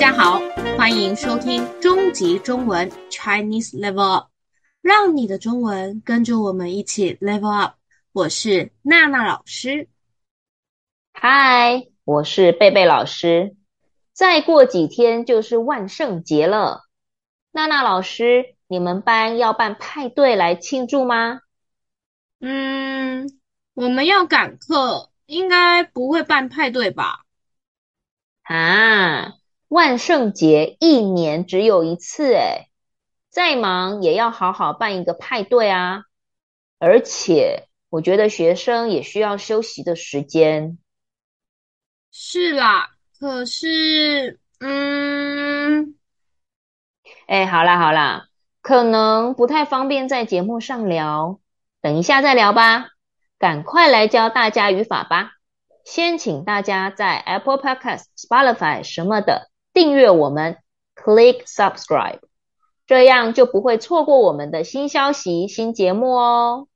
大家好，欢迎收听终极中文 Chinese Level Up，让你的中文跟着我们一起 Level Up。我是娜娜老师。嗨，我是贝贝老师。再过几天就是万圣节了，娜娜老师，你们班要办派对来庆祝吗？嗯，我们要赶课，应该不会办派对吧？啊。万圣节一年只有一次，诶，再忙也要好好办一个派对啊！而且我觉得学生也需要休息的时间。是啦，可是，嗯，哎，好啦好啦，可能不太方便在节目上聊，等一下再聊吧。赶快来教大家语法吧！先请大家在 Apple Podcast、Spotify 什么的。订阅我们，click subscribe，这样就不会错过我们的新消息、新节目哦。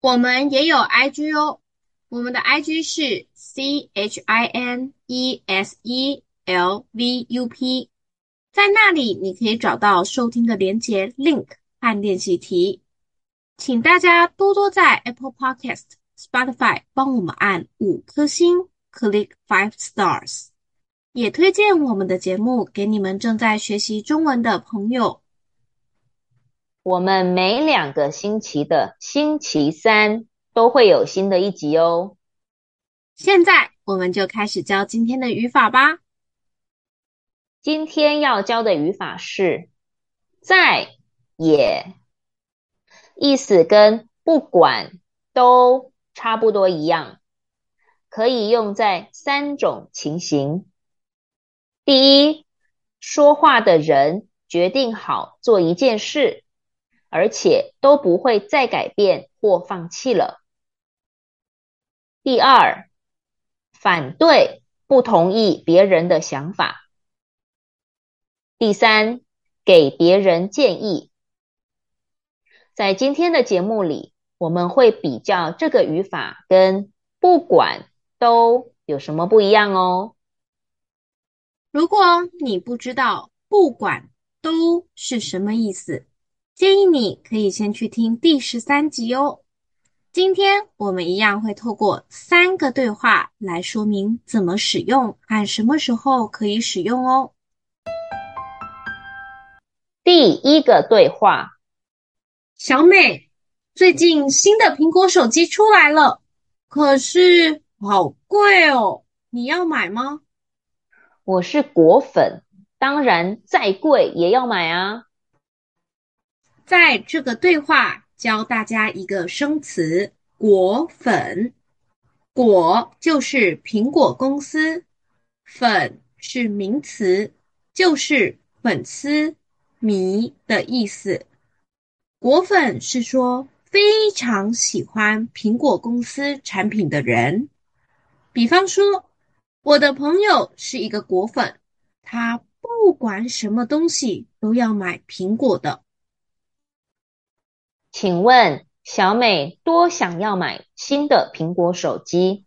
我们也有 IG 哦，我们的 IG 是 C H I N E S E L V U P，在那里你可以找到收听的连接 link 和练习题，请大家多多在 Apple Podcast、Spotify 帮我们按五颗星。Click five stars，也推荐我们的节目给你们正在学习中文的朋友。我们每两个星期的星期三都会有新的一集哦。现在我们就开始教今天的语法吧。今天要教的语法是在也，意思跟不管都差不多一样。可以用在三种情形。第一，说话的人决定好做一件事，而且都不会再改变或放弃了。第二，反对、不同意别人的想法。第三，给别人建议。在今天的节目里，我们会比较这个语法跟不管。都有什么不一样哦？如果你不知道“不管都”是什么意思，建议你可以先去听第十三集哦。今天我们一样会透过三个对话来说明怎么使用和什么时候可以使用哦。第一个对话：小美，最近新的苹果手机出来了，可是……好贵哦，你要买吗？我是果粉，当然再贵也要买啊。在这个对话教大家一个生词“果粉”，果就是苹果公司，粉是名词，就是粉丝、迷的意思。果粉是说非常喜欢苹果公司产品的人。比方说，我的朋友是一个果粉，他不管什么东西都要买苹果的。请问小美多想要买新的苹果手机？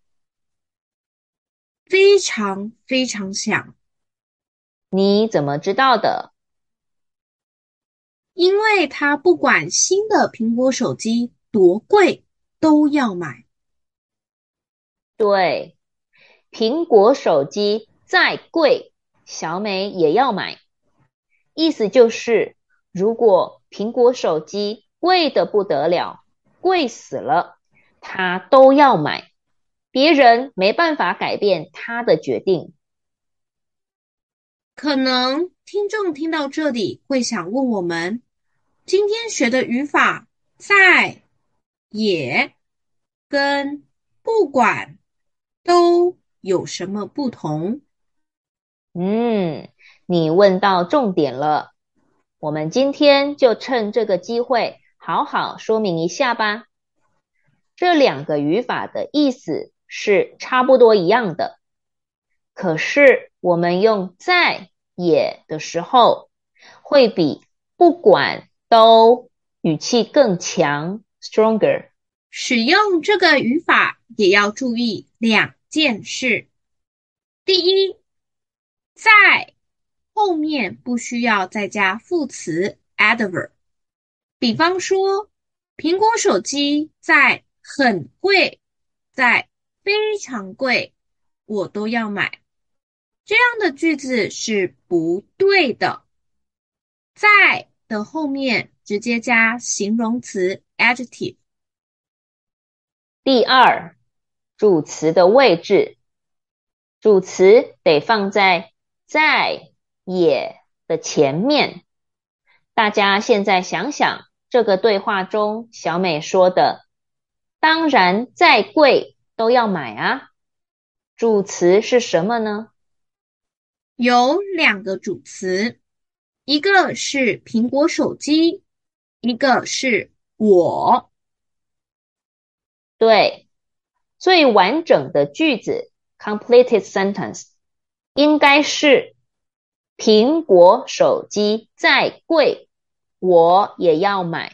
非常非常想。你怎么知道的？因为他不管新的苹果手机多贵，都要买。对。苹果手机再贵，小美也要买。意思就是，如果苹果手机贵得不得了，贵死了，她都要买。别人没办法改变她的决定。可能听众听到这里会想问我们：今天学的语法在、也跟不管都。有什么不同？嗯，你问到重点了。我们今天就趁这个机会，好好说明一下吧。这两个语法的意思是差不多一样的，可是我们用在也的时候，会比不管都语气更强，stronger。使用这个语法也要注意两件事，第一，在后面不需要再加副词 adverb。比方说，苹果手机在很贵，在非常贵，我都要买。这样的句子是不对的。在的后面直接加形容词 adjective。第二，主词的位置，主词得放在在、也的前面。大家现在想想，这个对话中小美说的“当然再贵都要买啊”，主词是什么呢？有两个主词，一个是苹果手机，一个是我。对，最完整的句子 （completed sentence） 应该是：苹果手机再贵，我也要买。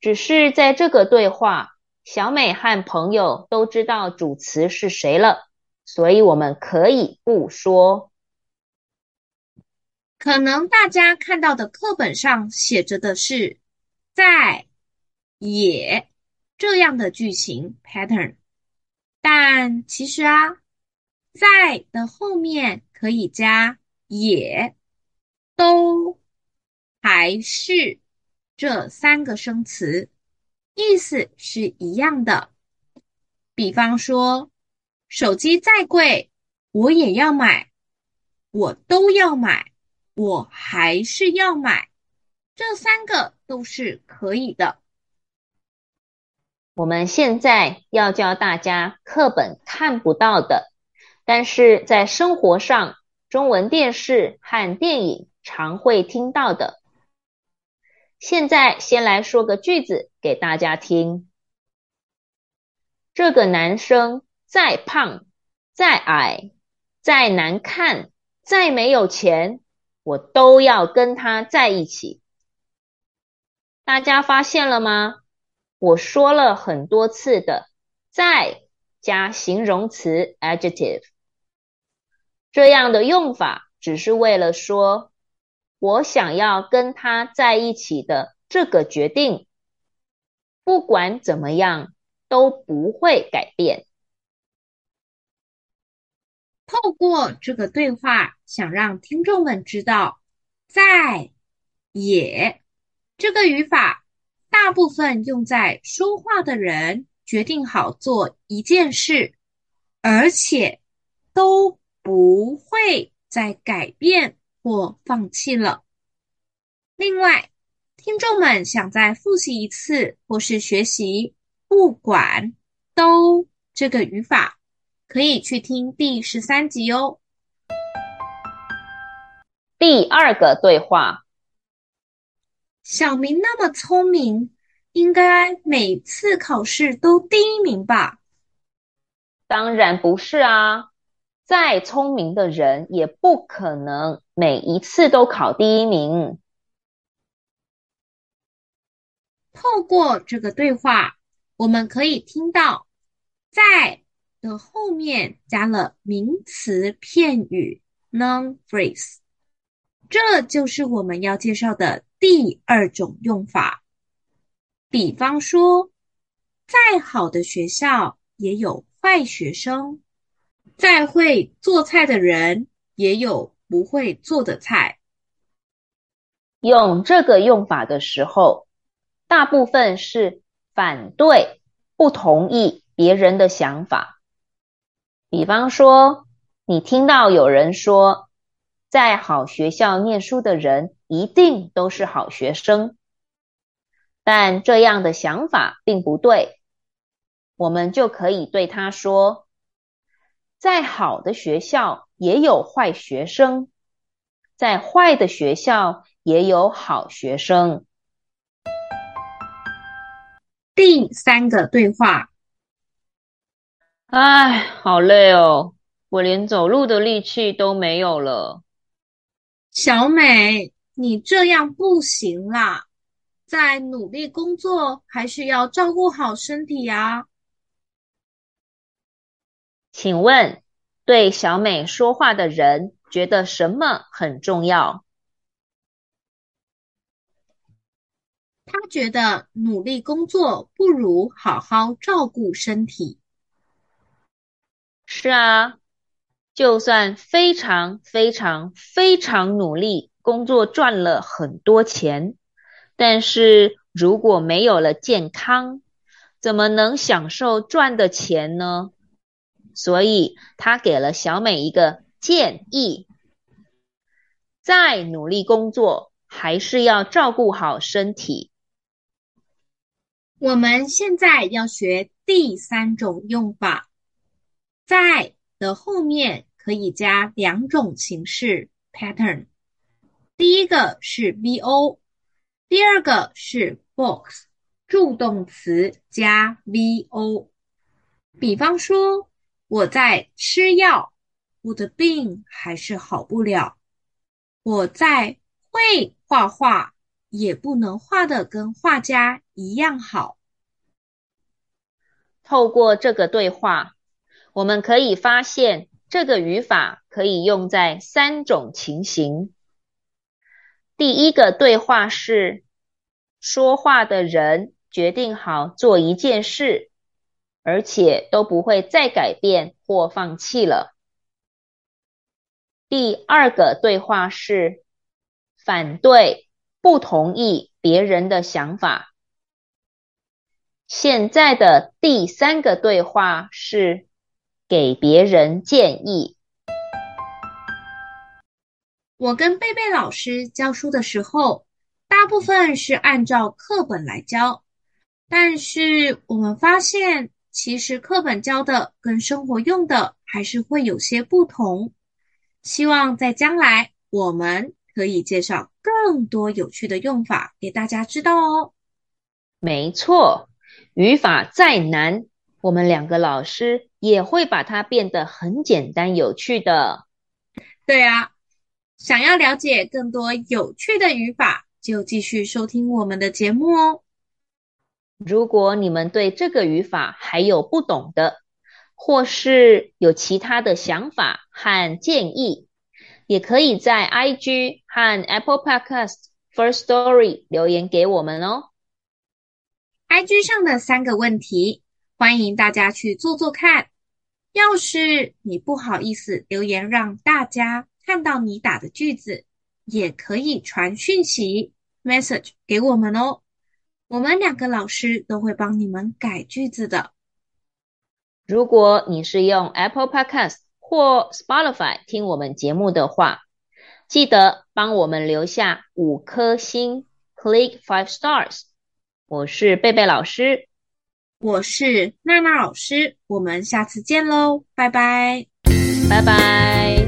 只是在这个对话，小美和朋友都知道主词是谁了，所以我们可以不说。可能大家看到的课本上写着的是在也。这样的句型 pattern，但其实啊，在的后面可以加也、都、还是这三个生词，意思是一样的。比方说，手机再贵，我也要买，我都要买，我还是要买，这三个都是可以的。我们现在要教大家课本看不到的，但是在生活上中文电视和电影常会听到的。现在先来说个句子给大家听：这个男生再胖、再矮、再难看、再没有钱，我都要跟他在一起。大家发现了吗？我说了很多次的“再”加形容词 adjective，这样的用法只是为了说，我想要跟他在一起的这个决定，不管怎么样都不会改变。透过这个对话，想让听众们知道，“在”也这个语法。大部分用在说话的人决定好做一件事，而且都不会再改变或放弃了。另外，听众们想再复习一次或是学习“不管都”这个语法，可以去听第十三集哦。第二个对话。小明那么聪明，应该每次考试都第一名吧？当然不是啊！再聪明的人也不可能每一次都考第一名。透过这个对话，我们可以听到“在”的后面加了名词片语 noun phrase，这就是我们要介绍的。第二种用法，比方说，再好的学校也有坏学生，再会做菜的人也有不会做的菜。用这个用法的时候，大部分是反对、不同意别人的想法。比方说，你听到有人说，在好学校念书的人，一定都是好学生，但这样的想法并不对。我们就可以对他说：“在好的学校也有坏学生，在坏的学校也有好学生。”第三个对话。唉，好累哦，我连走路的力气都没有了。小美。你这样不行啦，在努力工作，还是要照顾好身体呀。请问对小美说话的人觉得什么很重要？他觉得努力工作不如好好照顾身体。是啊，就算非常非常非常努力工作赚了很多钱，但是如果没有了健康，怎么能享受赚的钱呢？所以他给了小美一个建议：再努力工作，还是要照顾好身体。我们现在要学第三种用法。在的后面可以加两种形式 pattern，第一个是 VO，第二个是 box 助动词加 VO。比方说，我在吃药，我的病还是好不了；我在会画画，也不能画的跟画家一样好。透过这个对话。我们可以发现，这个语法可以用在三种情形。第一个对话是，说话的人决定好做一件事，而且都不会再改变或放弃了。第二个对话是，反对、不同意别人的想法。现在的第三个对话是，给别人建议。我跟贝贝老师教书的时候，大部分是按照课本来教，但是我们发现，其实课本教的跟生活用的还是会有些不同。希望在将来，我们可以介绍更多有趣的用法给大家知道哦。没错，语法再难，我们两个老师也会把它变得很简单有趣的。对啊，想要了解更多有趣的语法，就继续收听我们的节目哦。如果你们对这个语法还有不懂的，或是有其他的想法和建议，也可以在 IG 和 Apple Podcast First Story 留言给我们哦。IG 上的三个问题。欢迎大家去做做看。要是你不好意思留言让大家看到你打的句子，也可以传讯息 message 给我们哦。我们两个老师都会帮你们改句子的。如果你是用 Apple Podcast 或 Spotify 听我们节目的话，记得帮我们留下五颗星，Click five stars。我是贝贝老师。我是娜娜老师，我们下次见喽，拜拜，拜拜。